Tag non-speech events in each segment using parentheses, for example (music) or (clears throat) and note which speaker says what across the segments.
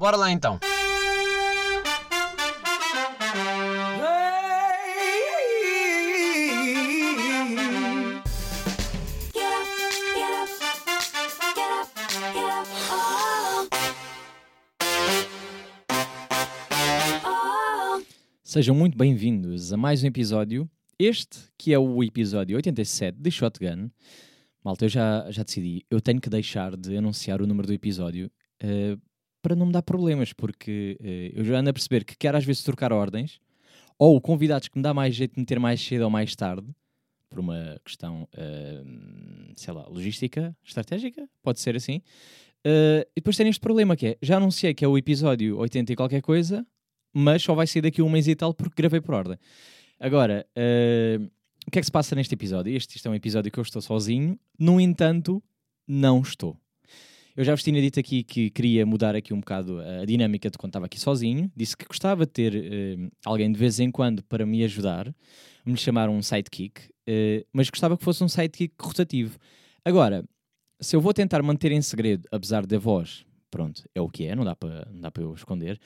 Speaker 1: Bora lá então.
Speaker 2: Sejam muito bem-vindos a mais um episódio. Este que é o episódio 87 de Shotgun. Malta, eu já, já decidi. Eu tenho que deixar de anunciar o número do episódio eh, para não me dar problemas, porque eh, eu já ando a perceber que quero às vezes trocar ordens ou convidados que me dá mais jeito de meter mais cedo ou mais tarde, por uma questão, eh, sei lá, logística, estratégica, pode ser assim. Eh, e depois tem este problema que é, já anunciei que é o episódio 80 e qualquer coisa, mas só vai sair daqui um mês e tal porque gravei por ordem. Agora, eh, o que é que se passa neste episódio? Este, isto é um episódio que eu estou sozinho, no entanto, não estou. Eu já vos tinha dito aqui que queria mudar aqui um bocado a dinâmica de quando estava aqui sozinho. Disse que gostava de ter eh, alguém de vez em quando para me ajudar, me chamar um sidekick, eh, mas gostava que fosse um sidekick rotativo. Agora, se eu vou tentar manter em segredo, apesar da voz, pronto, é o que é, não dá para eu esconder.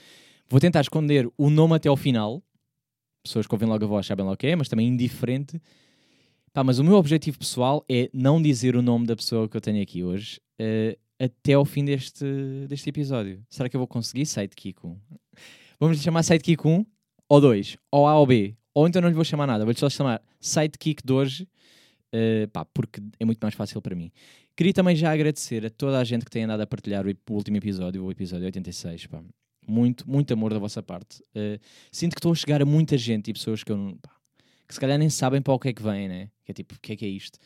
Speaker 2: Vou tentar esconder o nome até ao final. Pessoas que ouvem logo a voz sabem lá o que é, mas também indiferente. Mas o meu objetivo pessoal é não dizer o nome da pessoa que eu tenho aqui hoje eh, até ao fim deste, deste episódio. Será que eu vou conseguir Sidekick 1? Vamos chamar Sidekick 1 ou 2, ou A ou B, ou então não lhe vou chamar nada, vou-lhe só chamar Sidekick de hoje, eh, pá, porque é muito mais fácil para mim. Queria também já agradecer a toda a gente que tem andado a partilhar o, último episódio, o episódio 86, pá. Muito, muito amor da vossa parte. Eh, sinto que estou a chegar a muita gente e pessoas que eu não, pá, que se calhar nem sabem para o que é que vem, né? Que é tipo, o que é que é isto?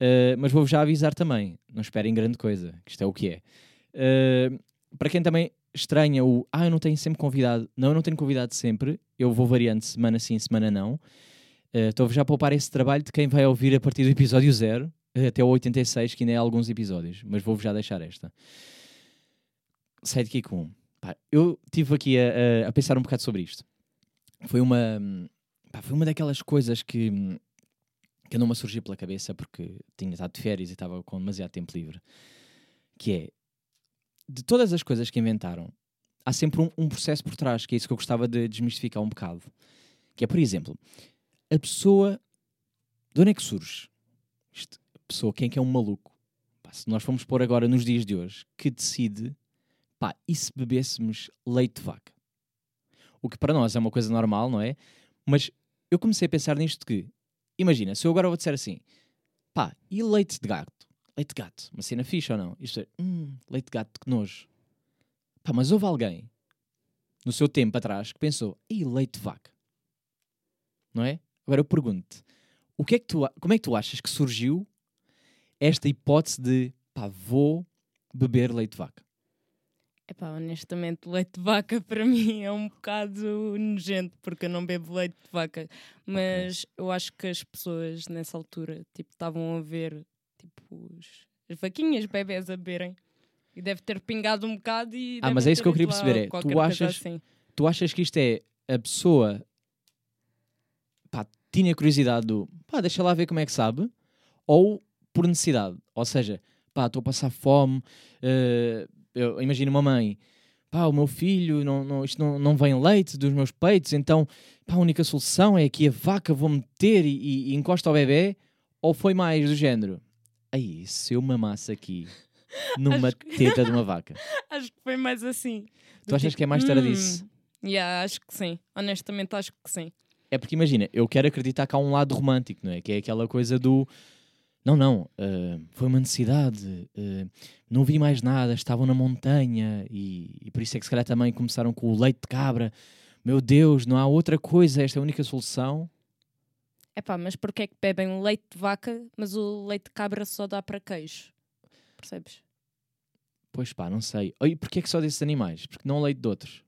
Speaker 2: Uh, mas vou-vos já avisar também, não esperem grande coisa, que isto é o que é. Uh, para quem também estranha o ah, eu não tenho sempre convidado, não, eu não tenho convidado sempre, eu vou variando semana sim, semana não. Uh, Estou-vos já a poupar esse trabalho de quem vai ouvir a partir do episódio 0 até o 86, que ainda é alguns episódios, mas vou-vos já deixar esta. Sidekick 1. Pá, eu estive aqui a, a- pensar um bocado sobre isto. Foi uma, pá, foi uma daquelas coisas que, que andou-me a surgir pela cabeça porque tinha estado de férias e estava com demasiado tempo livre. Que é, de todas as coisas que inventaram, há sempre um, um processo por trás, que é isso que eu gostava de desmistificar um bocado. Que é, por exemplo, a pessoa, de onde é que surge? Isto, a pessoa, quem é que é um maluco? Pá, se nós formos pôr agora nos dias de hoje, que decide, pá, e se bebêssemos leite de vaca? O que para nós é uma coisa normal, não é? Mas eu comecei a pensar nisto que, imagina, se eu agora vou dizer assim, pá, e leite de gato? Leite de gato, uma cena fixe ou não? Isto é, hum, leite de gato, que nojo. Pá, mas houve alguém, no seu tempo atrás, que pensou, e leite de vaca? Não é? Agora eu pergunto o que é que tu, como é que tu achas que surgiu esta hipótese de, pá, vou beber leite de vaca?
Speaker 3: Epá, honestamente, leite de vaca (laughs) para mim é um bocado nojento, porque eu não bebo leite de vaca. Mas eu acho que as pessoas nessa altura tipo, estavam a ver tipo, os- as vaquinhas bebés a beberem. E deve ter pingado um bocado e.
Speaker 2: Ah, mas é isso que eu queria perceber, é, tu achas-
Speaker 3: assim.
Speaker 2: tu achas que isto é a pessoa pá, tinha curiosidade do pá, deixa lá ver como é que sabe, ou por necessidade? Ou seja, pá, estou a passar fome, eh, eu imagino uma mãe, pá, o meu filho, não, não, isto não, não vem leite dos meus peitos, então pá, a única solução é que a vaca vou meter e, e, e encosta ao bebê, ou foi mais do género? Aí, se eu mamasse aqui (laughs) numa
Speaker 3: que-
Speaker 2: teta de uma (laughs) vaca.
Speaker 3: Acho que foi mais assim.
Speaker 2: Tu achas que é mais história disso?
Speaker 3: Hum, yeah, acho que sim. Honestamente, acho que sim.
Speaker 2: É porque imagina, eu quero acreditar que há um lado romântico, não é? Que é aquela coisa do. Não, não, ah, foi uma necessidade, ah, não vi mais nada, estavam na montanha e, e por isso é que se calhar também começaram com o leite de cabra. Meu Deus, não há outra coisa, esta é a única solução.
Speaker 3: Epá, mas porquê é que bebem leite de vaca, mas o leite de cabra só dá para queijo? Percebes?
Speaker 2: Pois pá, não sei. E porquê é que só desses animais? Porque não leite de outros?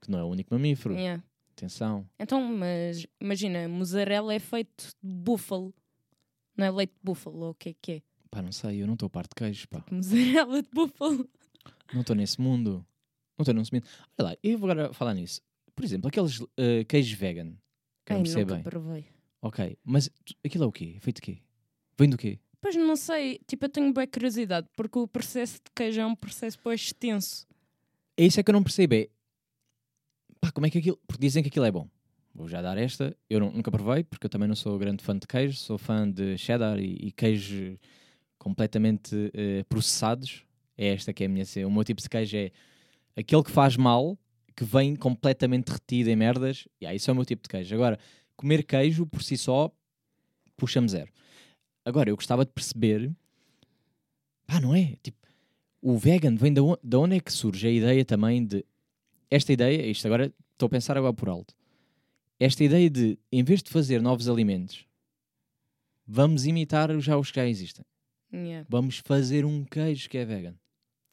Speaker 2: Que não é o único mamífero.
Speaker 3: Yeah.
Speaker 2: Atenção.
Speaker 3: Então, mas imagina, mussarela é feito de búfalo. Não é leite de búfalo, ou o que é que é?
Speaker 2: Pá, não sei, eu não estou a parte de queijos, pá.
Speaker 3: Mussarela de búfalo.
Speaker 2: Não estou nesse mundo. Não estou nesse mundo. Olha lá, eu vou agora falar nisso. Por exemplo, aqueles ah, queijos vegan. Que eu
Speaker 3: Ai,
Speaker 2: não sei
Speaker 3: nunca
Speaker 2: bem.
Speaker 3: provei.
Speaker 2: Ok, mas aquilo é o quê? É Feito de quê? Vem do quê?
Speaker 3: Pois não sei, tipo, eu tenho bem curiosidade, porque o processo de queijo é um processo bem extenso.
Speaker 2: é isso é que eu não percebo. É, pá, como é que aquilo. Porque dizem que aquilo é bom. Vou já dar esta. Eu não- nunca provei, porque eu também não sou grande fã de queijo. Sou fã de cheddar e, e queijo completamente eh, processados. É esta que é a minha. O meu tipo de queijo é aquele que faz mal, que vem completamente derretido em merdas. E yeah, isso é o meu tipo de queijo. Agora, comer queijo por si só, puxa-me zero. Agora, eu gostava de perceber. Pá, não é? Tipo, o vegan vem da onde, da onde é que surge a ideia também de. Esta ideia, isto agora estou a pensar agora por alto. Esta ideia de, em vez de fazer novos alimentos, vamos imitar já os que já existem.
Speaker 3: Yeah.
Speaker 2: Vamos fazer um queijo que é vegan.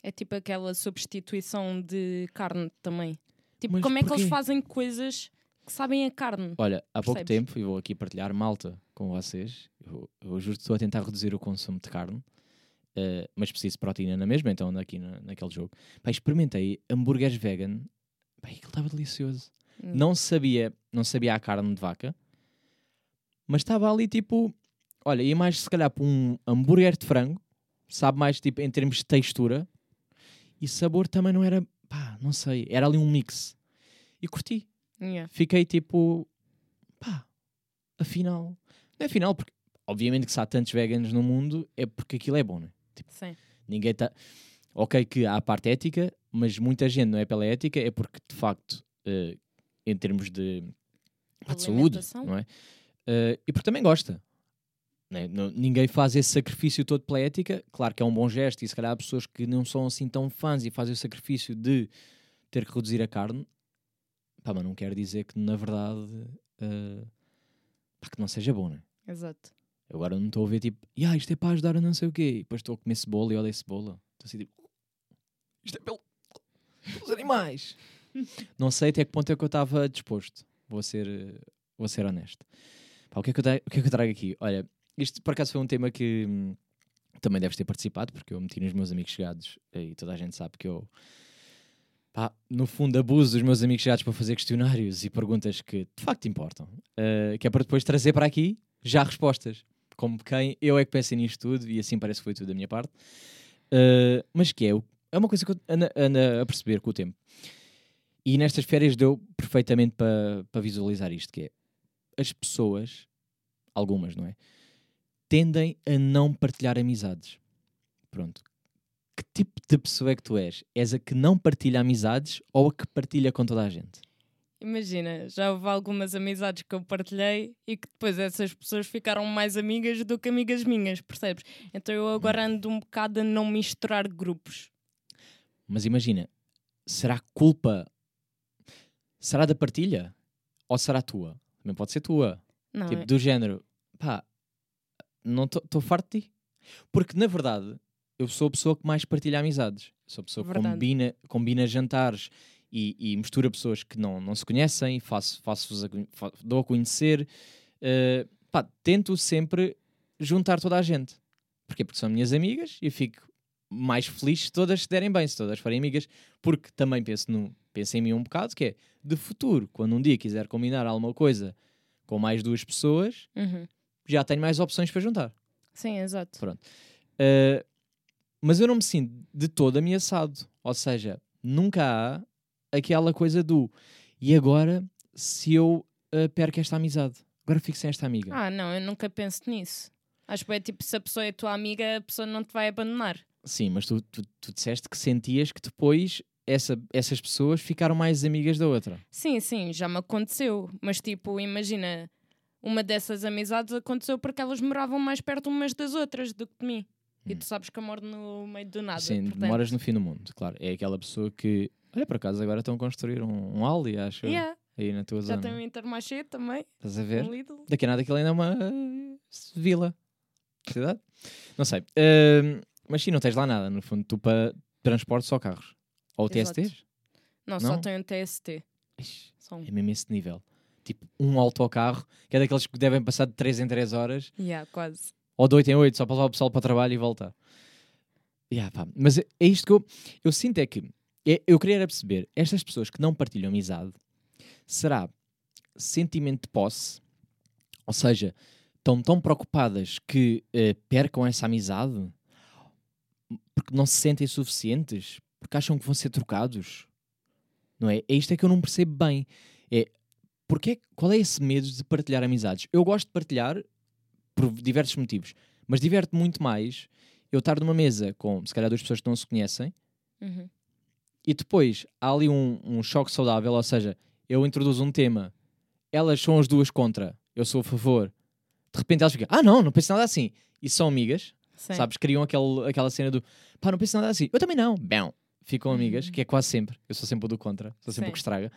Speaker 3: É tipo aquela substituição de carne também. Tipo,
Speaker 2: Mas
Speaker 3: como é que
Speaker 2: porquê?
Speaker 3: eles fazem coisas que sabem a carne?
Speaker 2: Olha, há pouco
Speaker 3: Percebes?
Speaker 2: tempo, e vou aqui partilhar malta com vocês, eu, eu juro que estou a tentar reduzir o consumo de carne, eh, mas preciso de proteína na mesma, então aqui na, naquele jogo. Pá, experimentei hambúrgueres vegan, pá, aquilo estava delicioso.
Speaker 3: Hum.
Speaker 2: Não sabia, não sabia a carne de vaca, mas estava ali tipo, olha, ia mais se calhar para um hambúrguer de frango, sabe mais tipo em termos de textura, e sabor também não era, pá, não sei, era ali um mix. E curti
Speaker 3: Yeah.
Speaker 2: fiquei tipo, pá, afinal, não é afinal, porque obviamente que se há tantos veganos no mundo é porque aquilo é bom, né?
Speaker 3: Sim.
Speaker 2: Ninguém está. Ok, que há a parte ética, mas muita gente não é pela ética, é porque de facto, eh, em termos de, de saúde, não é? Eh, e porque também gosta. né? Não- ninguém faz esse sacrifício todo pela ética. Claro que é um bom gesto, e se calhar há pessoas que não são assim tão fãs e fazem o sacrifício de ter que reduzir a carne. Pá, mas não quer dizer que na verdade eh, pá, que não seja bom, né?
Speaker 3: Exato.
Speaker 2: Eu agora não estou a ver tipo, ah, isto é para ajudar a não sei o quê. E depois estou a comer cebola e odeio cebola. Estou assim tipo, isto é pelo, pelos animais. Não sei até que ponto é que eu estava disposto. Vou ser, eh, vou ser honesto. Pá, o, que é que eu o que é que eu trago aqui? Olha, isto por acaso foi um tema que hum, também deves ter participado, porque eu meti nos meus amigos chegados e toda a gente sabe que eu, pá, no fundo, abuso dos meus amigos chegados para fazer questionários e perguntas que de facto importam. Eh, que é para depois trazer para aqui já respostas. Como quem eu é que pensei nisto tudo e assim parece que foi tudo da minha parte. Uh, mas que é, é uma coisa que eu ando, ando a perceber com o tempo. E nestas férias deu perfeitamente para para visualizar isto, que é as pessoas, algumas, não é? Tendem a não partilhar amizades. Pronto. Que tipo de pessoa é que tu és? És a que não partilha amizades ou a que partilha com toda a gente?
Speaker 3: Imagina, já houve algumas amizades que eu partilhei e que depois essas pessoas ficaram mais amigas do que amigas minhas, percebes? Então eu agora ando um bocado a não misturar grupos.
Speaker 2: Mas imagina, será culpa? Será da partilha? Ou será tua? Também pode ser tua.
Speaker 3: Não,
Speaker 2: tipo,
Speaker 3: é-
Speaker 2: do género, pá, não estou farto de ti. Porque, na verdade, eu sou a pessoa que mais partilha amizades. Sou a pessoa que combina, combina jantares e, e mistura pessoas que não, não se conhecem, faço, faço a, dou a conhecer. eh, pá, tento sempre juntar toda a gente. Porquê? Porque são minhas amigas e eu fico mais feliz se todas se derem bem, se todas forem amigas, porque também penso, no, penso em mim um bocado, que é de futuro, quando um dia quiser combinar alguma coisa com mais duas pessoas,
Speaker 3: Uhum.
Speaker 2: já tenho mais opções para juntar.
Speaker 3: Sim, exato.
Speaker 2: Uh, mas eu não me sinto de todo ameaçado. Ou seja, nunca há aquela coisa do e agora se eu uh, perco esta amizade? Agora fico sem esta amiga.
Speaker 3: Ah, não, eu nunca penso nisso. Acho que é tipo, se a pessoa é tua amiga, a pessoa não te vai abandonar.
Speaker 2: Sim, mas tu, tu, tu disseste que sentias que depois essa, essas pessoas ficaram mais amigas da outra.
Speaker 3: Sim, sim, já me aconteceu. Mas tipo, imagina, uma dessas amizades aconteceu porque elas moravam mais perto umas das outras do que de mim. E tu sabes que eu moro no meio do nada.
Speaker 2: Hum. Sim,
Speaker 3: portanto-
Speaker 2: moras no fim do mundo, claro. É aquela pessoa que, olha, por acaso agora estão a construir um, um Aldi, acho,
Speaker 3: Yeah,
Speaker 2: aí na tua
Speaker 3: já
Speaker 2: zona.
Speaker 3: tem um Intermarché também,
Speaker 2: Estás a ver?
Speaker 3: um Lidl.
Speaker 2: Daqui a nada aquilo ainda é uma uh, vila. Cidade? Não sei. Ahm, mas sim, não tens lá nada. No fundo, tu para transporte só carros. Ou
Speaker 3: Exato.
Speaker 2: TSTs?
Speaker 3: Não,
Speaker 2: Não?
Speaker 3: só tem um TST.
Speaker 2: Ixi,
Speaker 3: Só um.
Speaker 2: É mesmo esse nível. Tipo, um autocarro, que é daqueles que devem passar de 3 em 3 horas,
Speaker 3: Yeah, quase.
Speaker 2: ou de 8 em 8, só para levar o pessoal para o trabalho e voltar. Yeah, pá. Mas é é isto que eu, eu sinto é que é- eu queria era perceber, estas pessoas que não partilham amizade, será sentimento de posse? Ou seja, estão tão preocupadas que eh, percam essa amizade? Porque não se sentem suficientes? Porque acham que vão ser trocados? Não é? É isto é que eu não percebo bem. É porque é- qual é esse medo de partilhar amizades? Eu gosto de partilhar por diversos motivos, mas diverte muito mais eu estar numa mesa com se calhar duas pessoas que não se conhecem
Speaker 3: Uhum.
Speaker 2: e depois há ali um, um choque saudável, ou seja, eu introduzo um tema, elas são as duas contra, eu sou a favor, de repente elas ficam, ah não, não penso nada assim, e são amigas,
Speaker 3: Sim.
Speaker 2: sabes? Criam aquele, aquela cena do pá, não penso nada assim, eu também não, bam, ficam amigas, que é quase sempre, eu sou sempre o do contra, sou sempre o
Speaker 3: Sim.
Speaker 2: que estraga.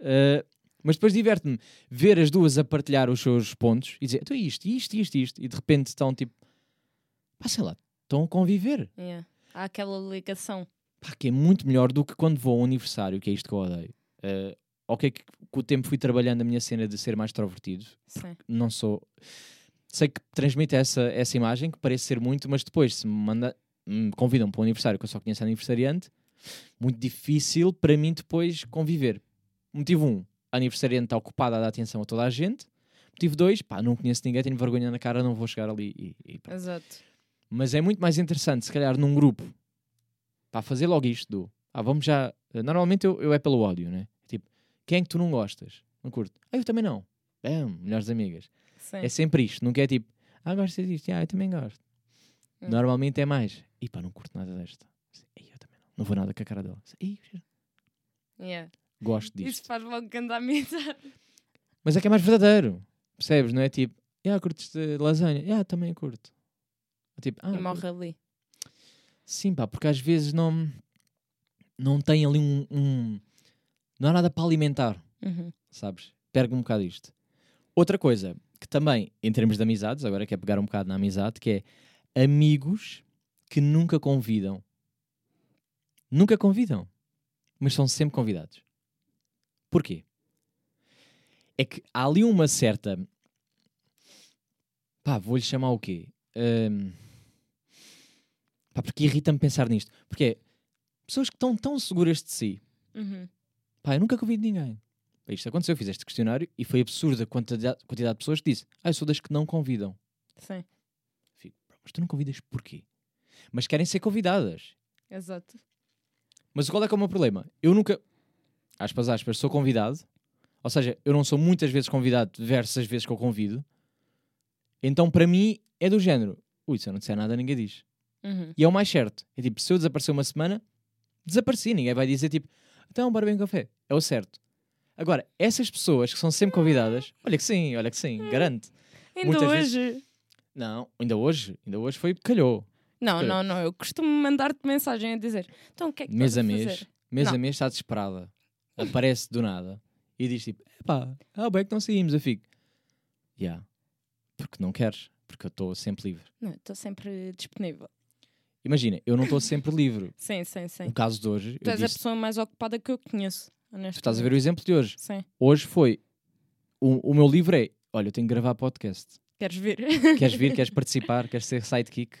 Speaker 2: Uh, mas depois diverte-me ver as duas a partilhar os seus pontos e dizer, então isto, isto, isto, isto, e de repente estão tipo, pá, sei lá, estão a conviver.
Speaker 3: Yeah. Há aquela ligação.
Speaker 2: Pá, que é muito melhor do que quando vou a um aniversário, que é isto que eu odeio. Uh, ok, que com o tempo fui trabalhando a minha cena de ser mais extrovertido,
Speaker 3: Sim.
Speaker 2: não sou. Sei que transmite essa, essa imagem, que parece ser muito, mas depois, se me, manda, me convidam para um aniversário que eu só conheço aniversariante, muito difícil para mim depois conviver. Motivo 1, um, a aniversariante está ocupada a dar atenção a toda a gente. Motivo 2, pá, não conheço ninguém, tenho vergonha na cara, não vou chegar ali e, e.
Speaker 3: Exato.
Speaker 2: Mas é muito mais interessante, se calhar, num grupo, para fazer logo isto do. Ah, vamos já. Normalmente eu, eu é pelo ódio, né? Tipo, quem é que tu não gostas? Não curto. Ah, eu também não. Bam, melhores amigas.
Speaker 3: Sim.
Speaker 2: É sempre isto, nunca é tipo, ah, gostas disto? Ah, eu também gosto.
Speaker 3: Hum.
Speaker 2: Normalmente é mais, e pá, não curto nada desta. Não. Vou nada com a cara dela. Ei,
Speaker 3: Yeah.
Speaker 2: gosto disto.
Speaker 3: Isso faz logo grande amizade.
Speaker 2: Mas é que é mais verdadeiro. Percebes? Não é tipo, ah, curtes de lasanha? Ah, também curto. Tipo, ah,
Speaker 3: e
Speaker 2: curto.
Speaker 3: morre ali.
Speaker 2: Sim, pá, porque às vezes não, não tem ali um, um- Não há nada para alimentar,
Speaker 3: Uhum.
Speaker 2: sabes? Perde um bocado isto. Outra coisa que também, em termos de amizades, agora quer pegar um bocado na amizade, que é amigos que nunca convidam. Nunca convidam, mas são sempre convidados. Porquê? É que há ali uma certa. Pá, vou-lhe chamar o quê? Ahm, Pá, porque irrita-me pensar nisto. Porque é pessoas que estão tão seguras de si.
Speaker 3: Uhum.
Speaker 2: Pá, eu nunca convido ninguém. Pá, Isto aconteceu, eu fiz este questionário e foi absurda a quantidade, quantidade de pessoas que disse: Ah, eu sou das que não convidam.
Speaker 3: Sim.
Speaker 2: Fico, "Bro, mas tu não convidas porquê? Mas querem ser convidadas.
Speaker 3: Exato.
Speaker 2: Mas qual é que é o meu problema? Eu nunca, aspas, aspas, sou convidado. Ou seja, eu não sou muitas vezes convidado versus as vezes que eu convido. Então, para mim, é do género: Ui, se eu não disser nada, ninguém diz.
Speaker 3: Uhum.
Speaker 2: E é o mais certo. É tipo, se eu desaparecer uma semana, desapareci. Ninguém vai dizer tipo, então, bora bem um café. É o certo. Agora, essas pessoas que são sempre convidadas, olha que sim, olha que sim, garante.
Speaker 3: Ainda
Speaker 2: Muitas
Speaker 3: hoje.
Speaker 2: Não, ainda hoje, ainda hoje foi calhou.
Speaker 3: Não, não, não. Eu costumo mandar-te mensagem a dizer: Então o que é que
Speaker 2: Mês a
Speaker 3: a
Speaker 2: mês,
Speaker 3: fazer?
Speaker 2: mês a
Speaker 3: Não.
Speaker 2: mês está desesperada. Aparece do nada e diz tipo, epá, ah, bem que não saímos, eu fico. Já, porque não queres, porque eu estou sempre livre.
Speaker 3: Não, estou sempre disponível.
Speaker 2: Imagina, eu não estou sempre livre. (laughs)
Speaker 3: Sim, sim, sim.
Speaker 2: No caso de hoje,
Speaker 3: Tu
Speaker 2: eu
Speaker 3: és a
Speaker 2: disse,
Speaker 3: pessoa mais ocupada que eu conheço.
Speaker 2: tu estás a ver o exemplo de hoje.
Speaker 3: Sim.
Speaker 2: Hoje foi, o, o meu livro é, olha, eu tenho que gravar podcast.
Speaker 3: Queres vir?
Speaker 2: Queres vir, (laughs) queres participar, queres ser sidekick?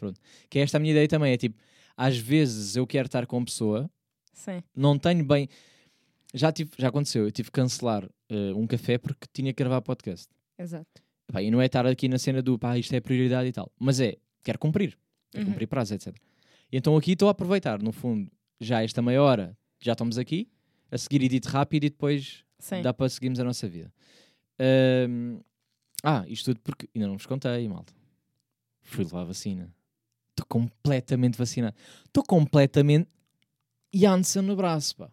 Speaker 2: Pronto. Que é esta a minha ideia também, é tipo, às vezes eu quero estar com uma pessoa,
Speaker 3: sim.
Speaker 2: não tenho bem... Já, tive, já aconteceu, eu tive que cancelar eh, um café porque tinha que gravar podcast.
Speaker 3: Exato.
Speaker 2: Pá, e não é estar aqui na cena do pá, isto é prioridade e tal. Mas é, quero cumprir. Quero
Speaker 3: Uhum.
Speaker 2: cumprir prazo, etc. E então aqui estou a aproveitar, no fundo, já esta meia hora, já estamos aqui, a seguir edito rápido e depois
Speaker 3: Sim.
Speaker 2: dá para seguirmos a nossa vida. Ah, isto tudo porque ainda não vos contei, malta. Fui levar a vacina. Estou completamente vacinado. Estou completamente Janssen no braço, pá.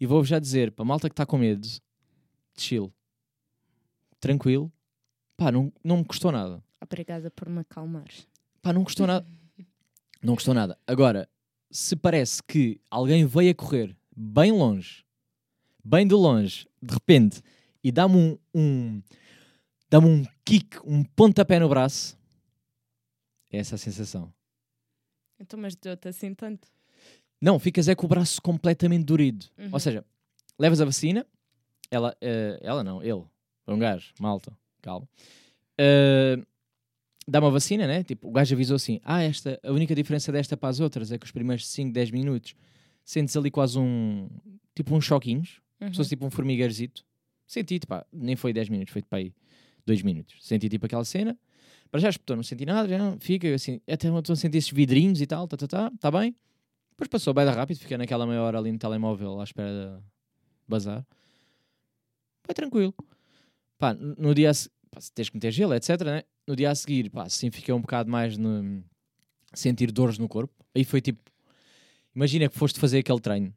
Speaker 2: E vou-vos já dizer, para a malta que está com medo, chill. Tranquilo. Pá, não, não me custou nada.
Speaker 3: Obrigada por me acalmares.
Speaker 2: Pá, não custou nada. (laughs) Não custou nada. Agora, se parece que alguém veio a correr bem longe, bem de longe, de repente, e dá-me um, um dá-me um kick, um pontapé no braço, é essa a sensação.
Speaker 3: Então, mas deu-te assim tanto.
Speaker 2: Não, ficas é com o braço completamente dorido.
Speaker 3: Uhum.
Speaker 2: Ou seja, levas a vacina, ela, eh, ela não, ele, é um gajo, malta, calma. Eh, dá uma vacina, né? Tipo, o gajo avisou assim: ah, esta, a única diferença desta para as outras é que os primeiros 5, 10 minutos sentes ali quase um, tipo uns choquinhos,
Speaker 3: Uhum.
Speaker 2: se fosse tipo um formigueirzito. Senti, pá, nem foi 10 minutos, foi para aí 2 minutos. Senti tipo aquela cena, para já espetou, não senti nada, já não, fica assim, até estou a sentir esses vidrinhos e tal, tá, tá, tá, tá bem. Depois passou bem rápido, fiquei naquela meia hora ali no telemóvel à espera de bazar. Foi tranquilo. Pá, no dia a se- pá, se tens que meter gelo, etc. Né? No dia a seguir, pá, sim, fiquei um bocado mais no sentir dores no corpo. Aí foi tipo, imagina que foste fazer aquele treino.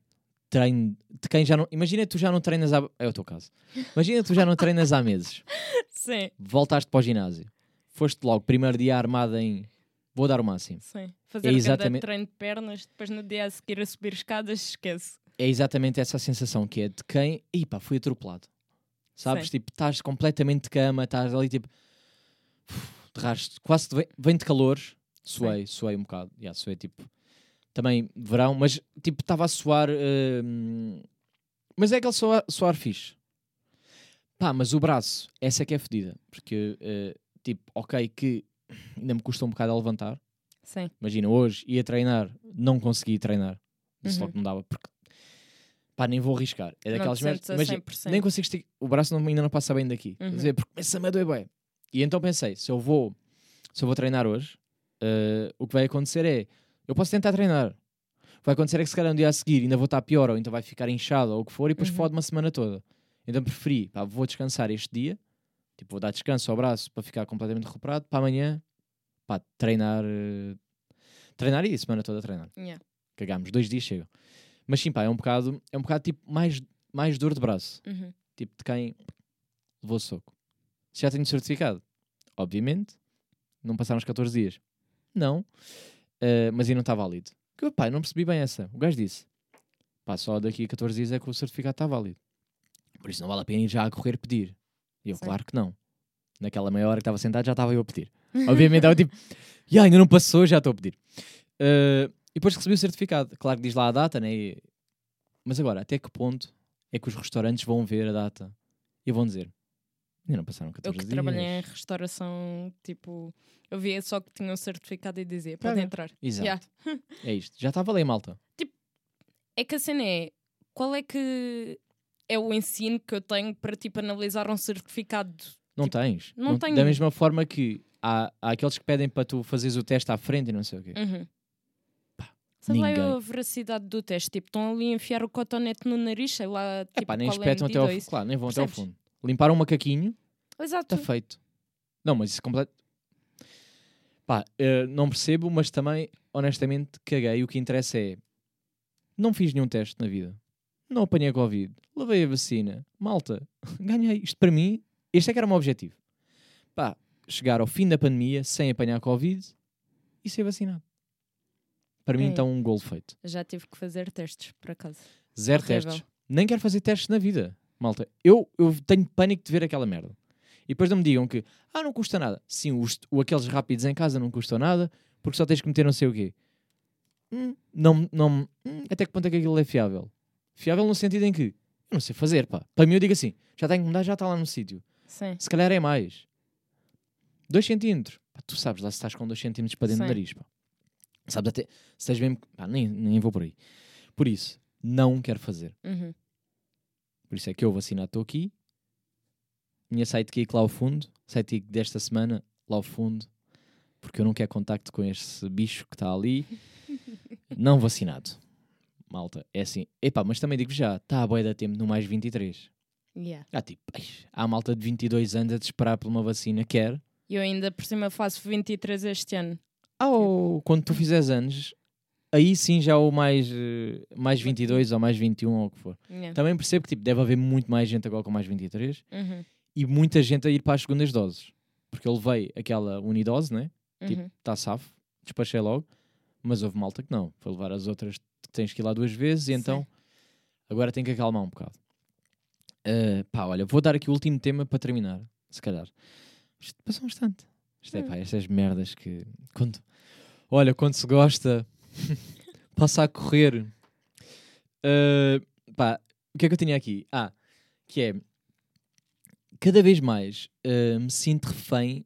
Speaker 2: Treino de quem já não. Imagina tu já não treinas há. É o teu caso. Imagina tu já não treinas há meses. (laughs)
Speaker 3: Sim,
Speaker 2: Voltaste para o ginásio. Foste logo, primeiro dia armada em. Vou dar o máximo.
Speaker 3: sim. Fazer
Speaker 2: É
Speaker 3: um
Speaker 2: exatamente-
Speaker 3: treino de pernas, depois no dia a seguir a subir escadas, esquece.
Speaker 2: é exatamente essa a sensação que é de quem, e pá, fui atropelado. Sabes?
Speaker 3: Sim.
Speaker 2: Tipo, estás completamente de cama, estás ali tipo, de rastro, quase vem, de calores, suei, suei um bocado, yeah, suei tipo, também verão, mas tipo, estava a suar, hum, mas é aquele suar, suar fixe. Pá, mas o braço, essa é que é fedida, porque, eh, tipo, ok, que ainda me custa um bocado a levantar,
Speaker 3: Sim.
Speaker 2: Imagina, hoje ia treinar, não consegui treinar. Disse
Speaker 3: Uhum.
Speaker 2: logo não dava, porque pá, nem vou arriscar. É daquelas merdas.
Speaker 3: sentes a
Speaker 2: imagina,
Speaker 3: 100%.
Speaker 2: nem consigo esticar. O braço não- ainda não passa bem daqui. Quer
Speaker 3: Uhum.
Speaker 2: dizer, porque começa-me a doer bem. E então pensei, se eu vou, se eu vou treinar hoje, eh, o que vai acontecer é, eu posso tentar treinar. O que vai acontecer é que se calhar um dia a seguir ainda vou estar pior, ou então vai ficar inchado, ou o que for, e depois
Speaker 3: Uhum.
Speaker 2: fode uma semana toda. Então preferi, pá, vou descansar este dia, tipo, vou dar descanso ao braço para ficar completamente recuperado, para amanhã, pá, treinar, eh, treinar e a semana toda treinar
Speaker 3: Yeah.
Speaker 2: cagámos, dois dias chegam. Mas sim, pá, é um bocado, é um bocado tipo mais, mais dor de braço,
Speaker 3: Uhum.
Speaker 2: tipo de quem levou soco. Se já tenho certificado, obviamente, não passaram os 14 dias. Não, Eh, mas ainda não está válido. Que, pá, não percebi bem essa. O gajo disse, pá, só daqui a 14 dias é que o certificado está válido. Por isso não vale a pena ir já a correr pedir. E eu,
Speaker 3: Sim.
Speaker 2: claro que não. Naquela meia hora que estava sentado já estava eu a pedir. Obviamente estava tipo, (laughs) "Ya, ainda não passou, já estou a pedir. Eh, e depois recebi o certificado. Claro que diz lá a data, né? E- Mas agora, até que ponto é que os restaurantes vão ver a data e vão dizer ainda não passaram
Speaker 3: Eu
Speaker 2: 14
Speaker 3: que
Speaker 2: dias.
Speaker 3: trabalhei em restauração, tipo, eu via só que tinha um certificado e dizia, pode
Speaker 2: Caga.
Speaker 3: entrar.
Speaker 2: Exato.
Speaker 3: Yeah.
Speaker 2: É isto. Já estava ali, malta.
Speaker 3: É que a cena é, qual é que é o ensino que eu tenho para, tipo, analisar um certificado?
Speaker 2: Não tens.
Speaker 3: não tenho.
Speaker 2: Da mesma forma que há, há aqueles que pedem para tu fazeres o teste à frente e não sei o quê.
Speaker 3: Uhum. Sabe lá a veracidade do teste? Tipo, estão ali a enfiar o cotonete no nariz, sei lá, tipo,
Speaker 2: Epá, nem
Speaker 3: é a
Speaker 2: espetam até ao fundo. Claro, nem vão até ao
Speaker 3: Percebes?
Speaker 2: fundo. Limpar um macaquinho,
Speaker 3: Exato.
Speaker 2: está feito. Não, mas isso é completo. Pá, eh, não percebo, mas também, honestamente, caguei. O que interessa é. Não fiz nenhum teste na vida. Não apanhei a Covid. Levei a vacina. Malta, (laughs) ganhei. Isto para mim, este é que era o meu objetivo. Pá, chegar ao fim da pandemia sem apanhar Covid e ser vacinado. Para mim,
Speaker 3: É.
Speaker 2: então, um golo feito.
Speaker 3: Já tive que fazer testes, por acaso.
Speaker 2: Zero
Speaker 3: Horrível.
Speaker 2: testes. Nem quero fazer testes na vida, malta. Eu, eu tenho pânico de ver aquela merda. E depois não me digam que, ah, não custa nada. Sim, os, o, aqueles rápidos em casa não custam nada, porque só tens que meter não sei o quê. Hum, não, não, hum, até que ponto é que aquilo é fiável? Fiável no sentido em que, eu não sei fazer, pá. Para mim eu digo assim, já tenho que mudar, já está lá no sítio.
Speaker 3: Sim.
Speaker 2: Se calhar é mais. 2 centímetros. Pá, tu sabes lá se estás com 2 centímetros para dentro do
Speaker 3: Sim.
Speaker 2: nariz, pá. Sabes até, se estás mesmo, pá, nem, nem vou por aí. Por isso, não quero fazer.
Speaker 3: Uhum.
Speaker 2: Por isso é que eu vacinado estou aqui. Minha sidekick lá ao fundo. Sidekick desta semana lá ao fundo. Porque eu não quero contacto com este bicho que está ali. (laughs) não vacinado. Malta, é assim. Epá, mas também digo já, está a boia da tempo no mais 23.
Speaker 3: Yeah.
Speaker 2: Há tipo, há malta de 22 anos a te esperar por uma vacina, quer.
Speaker 3: E eu ainda por cima faço 23 este ano.
Speaker 2: Ou quando tu fizeres anos, aí sim já o mais, eh, mais 22 ou mais 21 ou o que for.
Speaker 3: Yeah.
Speaker 2: Também percebo que tipo, deve haver muito mais gente agora com mais 23.
Speaker 3: Uhum.
Speaker 2: e muita gente a ir para as segundas doses. Porque eu levei aquela unidose, né? Tipo,
Speaker 3: Uhum.
Speaker 2: está safo, despachei logo, mas houve malta que não. Foi levar as outras que tens que ir lá duas vezes e então
Speaker 3: Sim.
Speaker 2: agora tem que acalmar um bocado. Ah, pá, olha, vou dar aqui o último tema para terminar, se calhar. Isto passou um instante. Isto é
Speaker 3: Hum.
Speaker 2: pá, estas merdas que. Quando, olha, quando se gosta, (laughs) passa a correr. Ah, pá, o que é que eu tinha aqui? Ah, que é cada vez mais ah, me sinto refém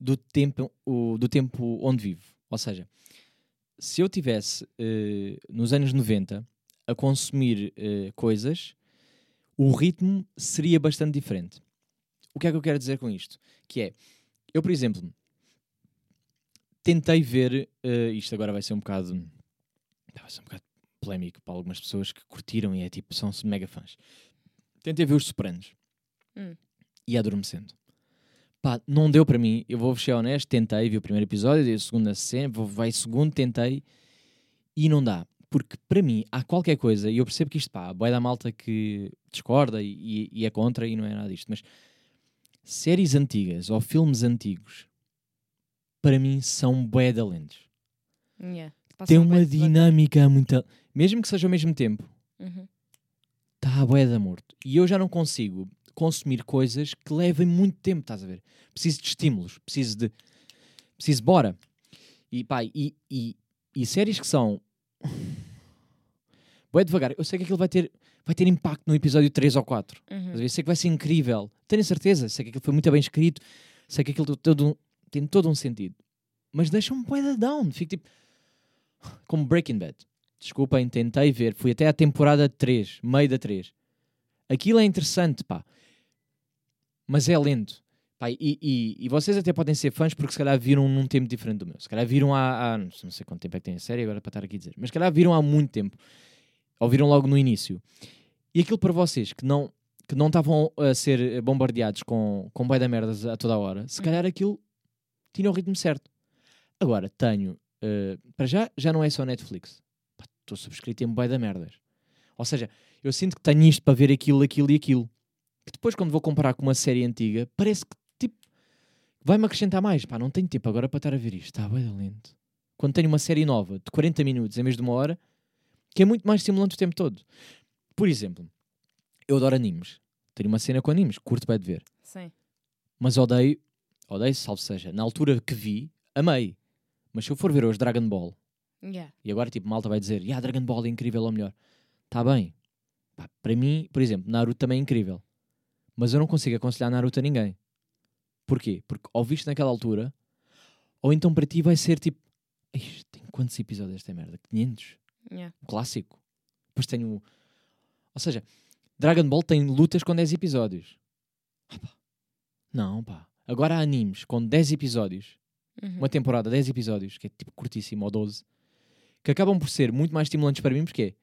Speaker 2: do tempo, o- do tempo onde vivo. Ou seja, se eu tivesse eh, nos anos 90 a consumir coisas, o ritmo seria bastante diferente. O que é que eu quero dizer com isto? Que é, eu, por exemplo, tentei ver, eh, isto agora vai ser um bocado, vai ser um bocado polémico para algumas pessoas que curtiram e é tipo, são mega fãs. Tentei ver os Sopranos.
Speaker 3: Hum.
Speaker 2: E adormecendo. Pá, não deu para mim. Eu vou ser honesto, tentei, vi o primeiro episódio, vi a segunda cena, vou vai segundo, tentei e não dá. Porque para mim há qualquer coisa, e eu percebo que isto, pá, boé da malta que discorda e- e é contra e não é nada disto, mas séries antigas ou filmes antigos, para mim são bué de.
Speaker 3: Yeah.
Speaker 2: Tem
Speaker 3: bué
Speaker 2: uma dinâmica muito. Mesmo que seja ao mesmo tempo,
Speaker 3: Uhum.
Speaker 2: está a bué da morto. E eu já não consigo consumir coisas que levem muito tempo, estás a ver? Preciso de estímulos, preciso de. Preciso, bora. E pá, e, e, e séries que são. Bué devagar. Eu sei que aquilo vai ter, vai ter impacto no episódio 3 ou 4.
Speaker 3: Uhum.
Speaker 2: Sei que vai ser incrível. Tenho certeza. Sei que aquilo foi muito bem escrito. Sei que aquilo todo tem todo um sentido. Mas deixa-me bué da down. Fico tipo. Como Breaking Bad. Desculpem, tentei ver. Fui até à temporada 3, meio da 3. Aquilo é interessante, pá. Mas é lento. Pá, e, e, e vocês até podem ser fãs porque se calhar viram num tempo diferente do meu. Se calhar viram há, há- não sei quanto tempo é que tem a série agora para estar aqui a dizer. Mas se calhar viram há muito tempo. Ou viram logo no início. E aquilo para vocês que não que não estavam a ser bombardeados com, com boi da merdas a toda hora, se calhar aquilo tinha o ritmo certo. Agora, tenho, eh, para já, já não é só Netflix. Estou subscrito em boi da merdas. Ou seja, eu sinto que tenho isto para ver aquilo, aquilo e aquilo. Que depois, quando vou comparar com uma série antiga, parece que, tipo, vai-me acrescentar mais. Pá, não tenho tempo agora para estar a ver isto. Está bem lento. Quando tenho uma série nova de 40 minutos em vez de uma hora, que é muito mais estimulante o tempo todo. Por exemplo, eu adoro animes. Tenho uma cena com animes, curto bem de ver.
Speaker 3: Sim.
Speaker 2: Mas odeio, odeio, salvo seja, na altura que vi, amei. Mas se eu for ver hoje Dragon Ball,
Speaker 3: Yeah.
Speaker 2: e agora tipo, malta vai dizer, yeah, Dragon Ball é incrível ou melhor. Está bem. Pá, para mim, por exemplo, Naruto também é incrível. Mas eu não consigo aconselhar Naruto a ninguém. Porquê? Porque ou viste naquela altura, ou então para ti vai ser tipo, "Ixi, tem quantos episódios esta merda? 500?
Speaker 3: Yeah.
Speaker 2: o clássico. Depois tenho. Ou seja, Dragon Ball tem lutas com 10 episódios. Ah, pá. Não, pá. Agora há animes com 10 episódios,
Speaker 3: Uhum.
Speaker 2: uma temporada, 10 episódios, que é tipo curtíssimo, ou 12, que acabam por ser muito mais estimulantes para mim, porque é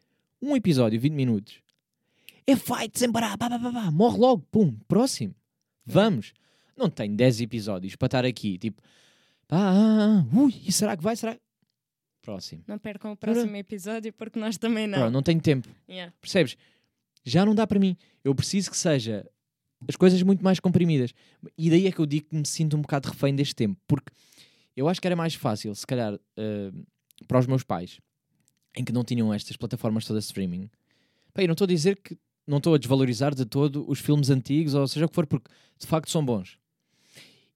Speaker 2: um episódio, 20 minutos, é fight sem parar, pá, pá, pá, pá, morre logo, pum, próximo. Vamos. Não tenho 10 episódios para estar aqui, tipo, pá, ah, ah, ui, e será que vai? Será? Próximo.
Speaker 3: Não percam o próximo episódio porque nós também não.
Speaker 2: Pronto, não tenho tempo.
Speaker 3: Yeah.
Speaker 2: Percebes? Já não dá para mim. Eu preciso que seja as coisas muito mais comprimidas. E daí é que eu digo que me sinto um bocado refém deste tempo. Porque eu acho que era mais fácil, se calhar, eh, para os meus pais, em que não tinham estas plataformas todas de streaming. Eu não estou a dizer que não estou a desvalorizar de todo os filmes antigos, ou seja o que for, porque de facto são bons.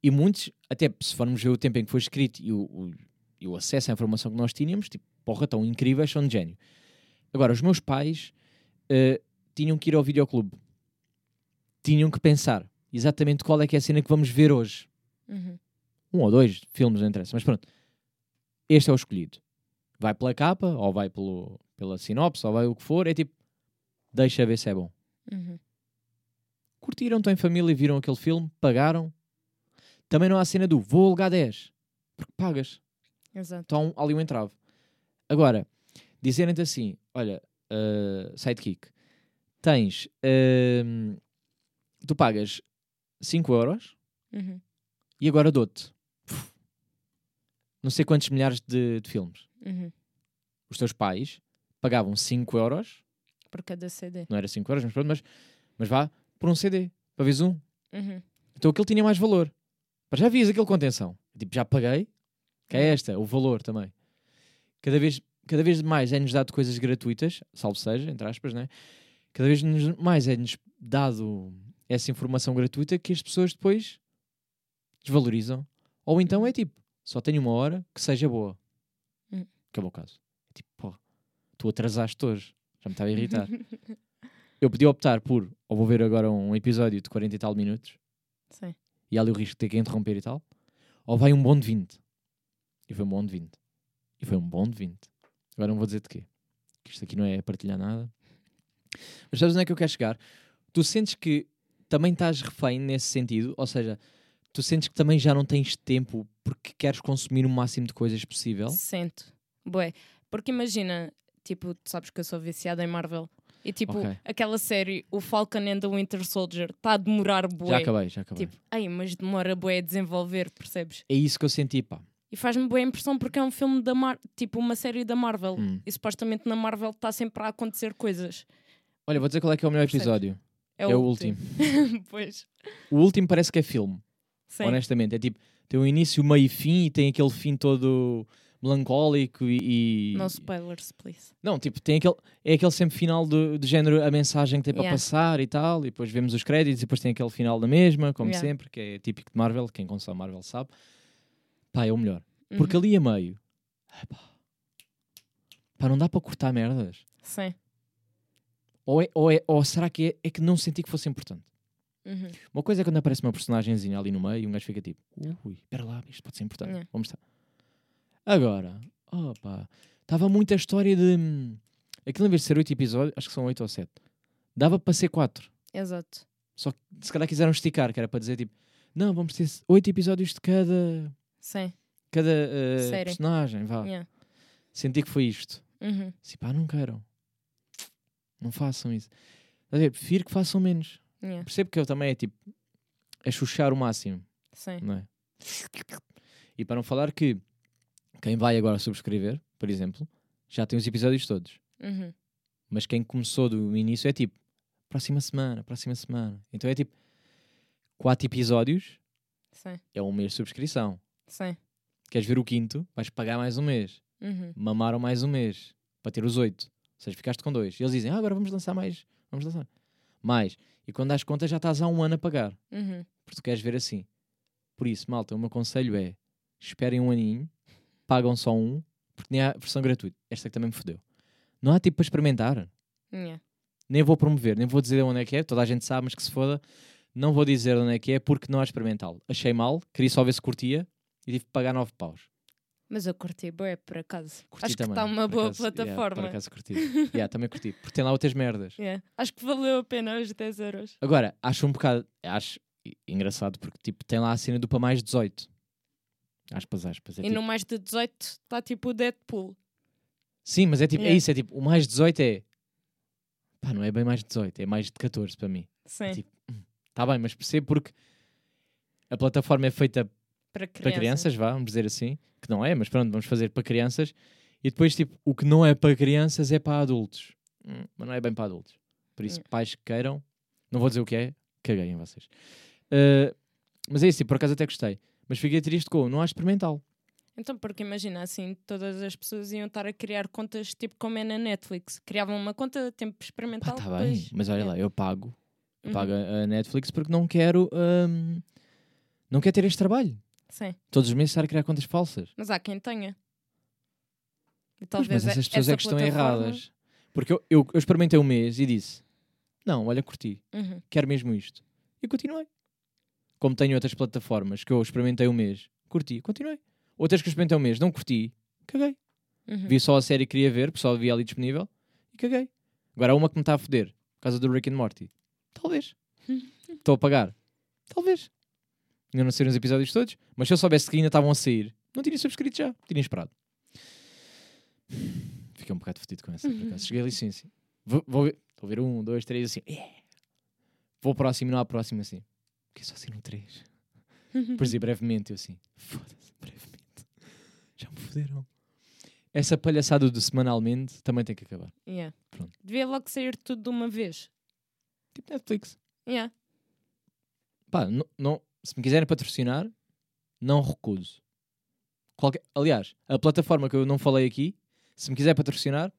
Speaker 2: E muitos, até se formos ver o tempo em que foi escrito e o, o- e o acesso à informação que nós tínhamos, tipo, porra, tão incríveis, são de gênio. Agora, os meus pais eh, tinham que ir ao videoclube. Tinham que pensar exatamente qual é que é a cena que vamos ver hoje.
Speaker 3: Uhum.
Speaker 2: Um ou dois filmes, não interessa, mas pronto. Este é o escolhido. Vai pela capa, ou vai pelo, pela sinopse, ou vai o que for, é tipo, deixa ver se é bom.
Speaker 3: Uhum.
Speaker 2: Curtiram, estão em família viram aquele filme, pagaram. Também não há cena do vou alugar 10, porque pagas.
Speaker 3: Exato.
Speaker 2: Então ali um entrave. Agora, dizerem-te assim: olha, uh, sidekick, tens. hum, tu pagas 5 euros
Speaker 3: Uhum.
Speaker 2: e agora dou-te não sei quantos milhares de, de filmes.
Speaker 3: Uhum.
Speaker 2: Os teus pais pagavam 5 euros,
Speaker 3: Por cada CD.
Speaker 2: não era 5 euros, mas pronto, mas, mas vá por um CD, para vez um.
Speaker 3: Uhum.
Speaker 2: Então aquilo tinha mais valor. Já vias aquilo com atenção. Tipo, já paguei, que é esta, o valor também. Cada vez, cada vez mais é-nos dado coisas gratuitas, salvo seja, entre aspas, né? Cada vez mais é-nos dado essa informação gratuita que as pessoas depois desvalorizam. Ou então é tipo, só tenho uma hora que seja boa.
Speaker 3: Hum.
Speaker 2: Acabou o caso. É tipo, pô, tu atrasaste hoje. Já me estava a irritar. (laughs) Eu podia optar por, ou vou ver agora um episódio de 40 e tal minutos,
Speaker 3: Sim.
Speaker 2: e há ali o risco de ter que interromper e tal, ou vai um bom de 20. E foi um bom de 20. E foi um bom de 20. Agora não vou dizer de quê. Que isto aqui não é partilhar nada. Mas sabes onde é que eu quero chegar? Tu sentes que também estás refém nesse sentido? Ou seja, tu sentes que também já não tens tempo porque queres consumir o máximo de coisas possível?
Speaker 3: Sento. Bué. Porque imagina, tipo, tu sabes que eu sou viciada em Marvel. E tipo,
Speaker 2: Ok.
Speaker 3: aquela série, o Falcon and the Winter Soldier, está a demorar bué.
Speaker 2: Já acabei, já acabei.
Speaker 3: Tipo, ai, mas demora bué a desenvolver, percebes?
Speaker 2: É isso que eu senti, pá.
Speaker 3: E faz-me boa impressão porque é um filme da Mar tipo uma série da Marvel.
Speaker 2: Hum.
Speaker 3: E supostamente na Marvel está sempre a acontecer coisas.
Speaker 2: Olha, vou dizer qual é que é o melhor
Speaker 3: Percebes?
Speaker 2: episódio.
Speaker 3: É,
Speaker 2: É o último. (laughs)
Speaker 3: pois.
Speaker 2: O último parece que é filme,
Speaker 3: Sim.
Speaker 2: honestamente. É tipo, tem um início, meio e fim e tem aquele fim todo melancólico e. e-
Speaker 3: No spoilers, please.
Speaker 2: Não, tipo, tem aquele, é aquele sempre final do, do género, a mensagem que tem para
Speaker 3: Yeah.
Speaker 2: passar e tal, e depois vemos os créditos e depois tem aquele final da mesma, como
Speaker 3: Yeah.
Speaker 2: sempre, que é típico de Marvel, quem consome Marvel sabe. Pá, é o melhor. Porque
Speaker 3: Uhum.
Speaker 2: ali a meio, epá, pá, não dá para cortar merdas.
Speaker 3: Sim.
Speaker 2: Ou, é, ou, é, ou será que é, é que não senti que fosse importante?
Speaker 3: Uhum.
Speaker 2: Uma coisa é quando aparece uma personagemzinha ali no meio e um gajo fica tipo, ui, espera lá, isto pode ser importante.
Speaker 3: Yeah.
Speaker 2: Vamos estar. Agora, opa, estava muita história de. hum, Aquilo em vez de ser 8 episódios, acho que são 8 ou 7. Dava para ser 4.
Speaker 3: Exato.
Speaker 2: Só que se calhar quiseram esticar, que era para dizer tipo, não, vamos ter 8 episódios de cada,
Speaker 3: Sim.
Speaker 2: cada
Speaker 3: Série.
Speaker 2: personagem. Vá.
Speaker 3: Yeah.
Speaker 2: Senti que foi isto.
Speaker 3: Uhum.
Speaker 2: Assim, pá, não queiram. Não façam isso. Estás a ver? Prefiro que façam menos.
Speaker 3: Yeah.
Speaker 2: Percebo que eu também é tipo, é chuchar o máximo.
Speaker 3: Sim.
Speaker 2: não é? E para não falar que quem vai agora subscrever, por exemplo, já tem os episódios todos.
Speaker 3: Uhum.
Speaker 2: Mas quem começou do início é tipo, próxima semana, próxima semana. Então é tipo, quatro episódios
Speaker 3: Sim.
Speaker 2: é um mês de subscrição.
Speaker 3: Sim.
Speaker 2: Queres ver o quinto, vais pagar mais um mês.
Speaker 3: Uhum.
Speaker 2: Mamaram mais um mês para ter os oito. Ou seja, ficaste com dois. E eles dizem, ah, agora vamos lançar mais. Vamos lançar. Mais. E quando das contas já estás há um ano a pagar.
Speaker 3: Uhum.
Speaker 2: porque tu queres ver assim. Por isso, malta, o meu conselho é esperem um aninho, pagam só um, porque nem há versão gratuita. Esta que também me fodeu. Não há tipo para experimentar.
Speaker 3: Yeah.
Speaker 2: Nem vou promover, nem vou dizer onde é que é, toda a gente sabe, mas que se foda. Não vou dizer onde é que é porque não há experimental. Achei mal, queria só ver se curtia e tive que pagar 9 paus.
Speaker 3: Mas eu curti bué, por acaso.
Speaker 2: Curti
Speaker 3: Acho que
Speaker 2: também,
Speaker 3: está uma boa
Speaker 2: acaso, yeah,
Speaker 3: plataforma.
Speaker 2: por acaso curti. yeah, também curti. Porque tem lá outras merdas. (laughs)
Speaker 3: Yeah. Acho que valeu a pena os 10 euros.
Speaker 2: Agora, acho um bocado. Acho engraçado porque tipo, tem lá a cena do para mais 18. Aspas, aspas. É
Speaker 3: e
Speaker 2: tipo-
Speaker 3: no mais de 18 está tipo o Deadpool.
Speaker 2: Sim, mas é tipo, é
Speaker 3: Yeah.
Speaker 2: isso, é tipo, o mais 18 é. Pá, não é bem mais de 18, é mais de 14 para mim.
Speaker 3: Sim.
Speaker 2: Tipo, Tá bem, mas percebo porque a plataforma é feita
Speaker 3: para crianças.
Speaker 2: para crianças, vá, vamos dizer assim. Que não é, mas pronto, vamos fazer para crianças. E depois, tipo, o que não é para crianças é para adultos. Hum, mas não é bem para adultos. Por isso,
Speaker 3: Yeah.
Speaker 2: pais que queiram, não vou dizer o que é, caguei em vocês. Uh, mas é isso, tipo, por acaso até gostei. Mas fiquei triste com, não há experimental.
Speaker 3: Então, porque imagina assim, todas as pessoas iam estar a criar contas tipo como é na Netflix. Criavam uma conta tempo
Speaker 2: Pá,
Speaker 3: experimental.
Speaker 2: tá bem, mas olha
Speaker 3: Yeah.
Speaker 2: lá, eu pago. Eu
Speaker 3: Uhum.
Speaker 2: pago a Netflix porque não quero. hum, não quero ter este trabalho.
Speaker 3: Sim.
Speaker 2: Todos os meses estar a criar contas falsas.
Speaker 3: Mas há quem tenha. E
Speaker 2: Pois,
Speaker 3: talvez
Speaker 2: mas essas
Speaker 3: é-
Speaker 2: pessoas
Speaker 3: essa
Speaker 2: é que estão
Speaker 3: plataforma-
Speaker 2: erradas. Porque eu, eu, eu experimentei um mês e disse: Não, olha, curti,
Speaker 3: Uhum.
Speaker 2: quero mesmo isto. E continuei. Como tenho outras plataformas que eu experimentei um mês, curti, continuei. Outras que eu experimentei um mês, não curti, caguei.
Speaker 3: Uhum.
Speaker 2: Vi só a série que queria ver, porque só havia ali disponível, e caguei. Agora há uma que me está a foder, por causa do Rick and Morty. Talvez. (laughs) Estou a pagar. Talvez. Ainda não saíram os episódios todos, mas se eu soubesse que ainda estavam a sair, não tinha subscrito já, tinha esperado. Fiquei um bocado fodido com essa. por acaso. Cheguei ali sim, assim. Vou, vou ver, vou ver um, dois, três, assim. Yeah. Vou ao próximo e não há próximo, assim. Porque só saíram três. Depois dizia brevemente, eu assim. Foda-se, brevemente. Já me foderam. Essa palhaçada do semanalmente também tem que acabar.
Speaker 3: Yeah.
Speaker 2: Pronto.
Speaker 3: Devia logo sair tudo de uma vez.
Speaker 2: Tipo Netflix.
Speaker 3: Yeah.
Speaker 2: Pá, não, não- se me quiserem patrocinar, não recuso. Qualquer, aliás, a plataforma que eu não falei aqui, se me quiser patrocinar,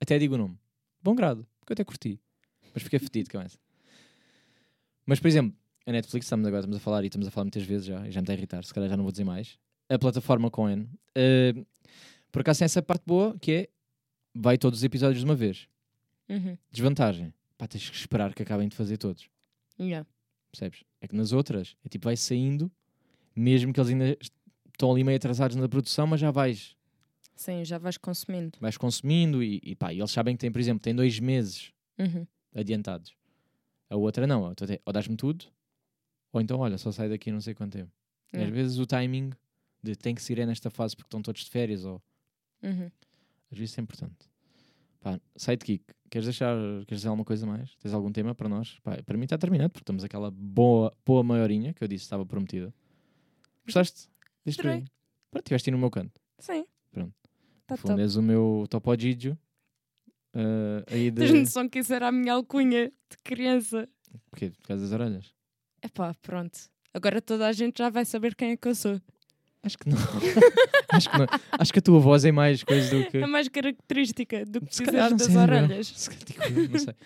Speaker 2: até digo o nome. Bom grado, porque eu até curti. Mas fiquei fedido com essa. Mas, por exemplo, a Netflix, estamos agora estamos a falar e estamos a falar muitas vezes já, e já me está a irritar, se calhar já não vou dizer mais. A plataforma Coen, eh, por acaso tem essa parte boa que é vai todos os episódios de uma vez.
Speaker 3: Uhum.
Speaker 2: Desvantagem, pá, tens que esperar que acabem de fazer todos.
Speaker 3: Yeah.
Speaker 2: Percebes? É que nas outras, é tipo, vai saindo, mesmo que eles ainda est- estão ali meio atrasados na produção, mas já vais,
Speaker 3: Sim, já vais consumindo.
Speaker 2: vais consumindo e, e pá, e eles sabem que tem, por exemplo, tem dois meses
Speaker 3: Uhum.
Speaker 2: adiantados. A outra não, a ou dás-me tudo, ou então, olha, só sai daqui não sei quanto tempo. E às
Speaker 3: Yeah.
Speaker 2: vezes o timing de tem que ser é nesta fase porque estão todos de férias, ou
Speaker 3: Uhum.
Speaker 2: às vezes é importante. Pá, sidekick, queres deixar, queres dizer alguma coisa mais? Tens algum tema para nós? Pá, para mim está terminado, porque estamos aquela boa, boa maiorinha que eu disse estava prometida. Gostaste? Diz para mim. Pronto, estiveste no meu canto.
Speaker 3: Sim.
Speaker 2: Pronto.
Speaker 3: Tá
Speaker 2: No fundo,
Speaker 3: top.
Speaker 2: és o meu topo Gigio. eh, aí de.
Speaker 3: Tens noção que isso era a minha alcunha de criança.
Speaker 2: Porquê? Por causa das orelhas?
Speaker 3: Epá, pronto. Agora toda a gente já vai saber quem é que eu sou.
Speaker 2: Acho que não. (laughs) Acho que não. Acho que a tua voz é mais coisa do que.
Speaker 3: É mais característica do que
Speaker 2: Se calhar, não
Speaker 3: das
Speaker 2: sei,
Speaker 3: orelhas.
Speaker 2: Se calhar, digo, não sei. (laughs)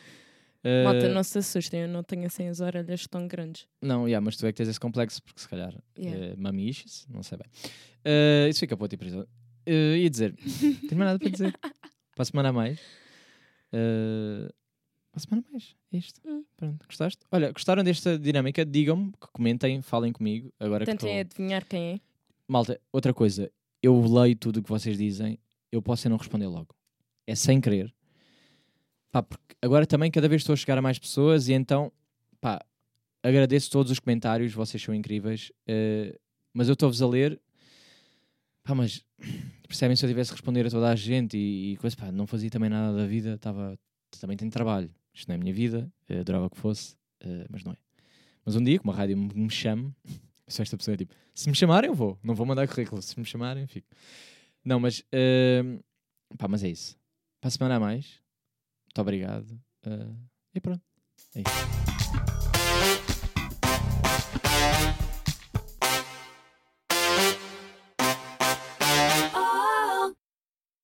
Speaker 2: Eh,
Speaker 3: Malta, não se assustem, eu não tenho assim as orelhas tão grandes.
Speaker 2: Não, yeah, mas tu é que tens esse complexo, porque se calhar
Speaker 3: Yeah.
Speaker 2: yeah. mami issues, não sei bem. Eh, isso fica para outro episódio. Uh, ia dizer, (laughs) tens mais nada para dizer? Para a semana a mais. Eh, para a semana a mais. É isto.
Speaker 3: Hum.
Speaker 2: Pronto, gostaste? Olha, gostaram desta dinâmica? Digam-me, que comentem, falem comigo. Agora que
Speaker 3: Tentem
Speaker 2: estou-
Speaker 3: adivinhar quem é.
Speaker 2: Malta, outra coisa, eu leio tudo o que vocês dizem, eu posso não responder logo. É sem querer. Pá, porque agora também cada vez estou a chegar a mais pessoas e então, pá, agradeço todos os comentários, vocês são incríveis, eh, mas eu estou-vos a ler, pá, mas (clears throat) percebem se eu tivesse a responder a toda a gente e, e coisa, pá, não fazia também nada da vida, estava, também tenho trabalho, isto não é a minha vida, eh, adorava que fosse, eh, mas não é. Mas um dia, como a rádio me chame, só esta pessoa tipo, se me chamarem eu vou, não vou mandar currículo, se me chamarem fico. Não, mas, eh, pá, mas é isso. Para a semana a mais, muito obrigado. eh, e pronto, é isso.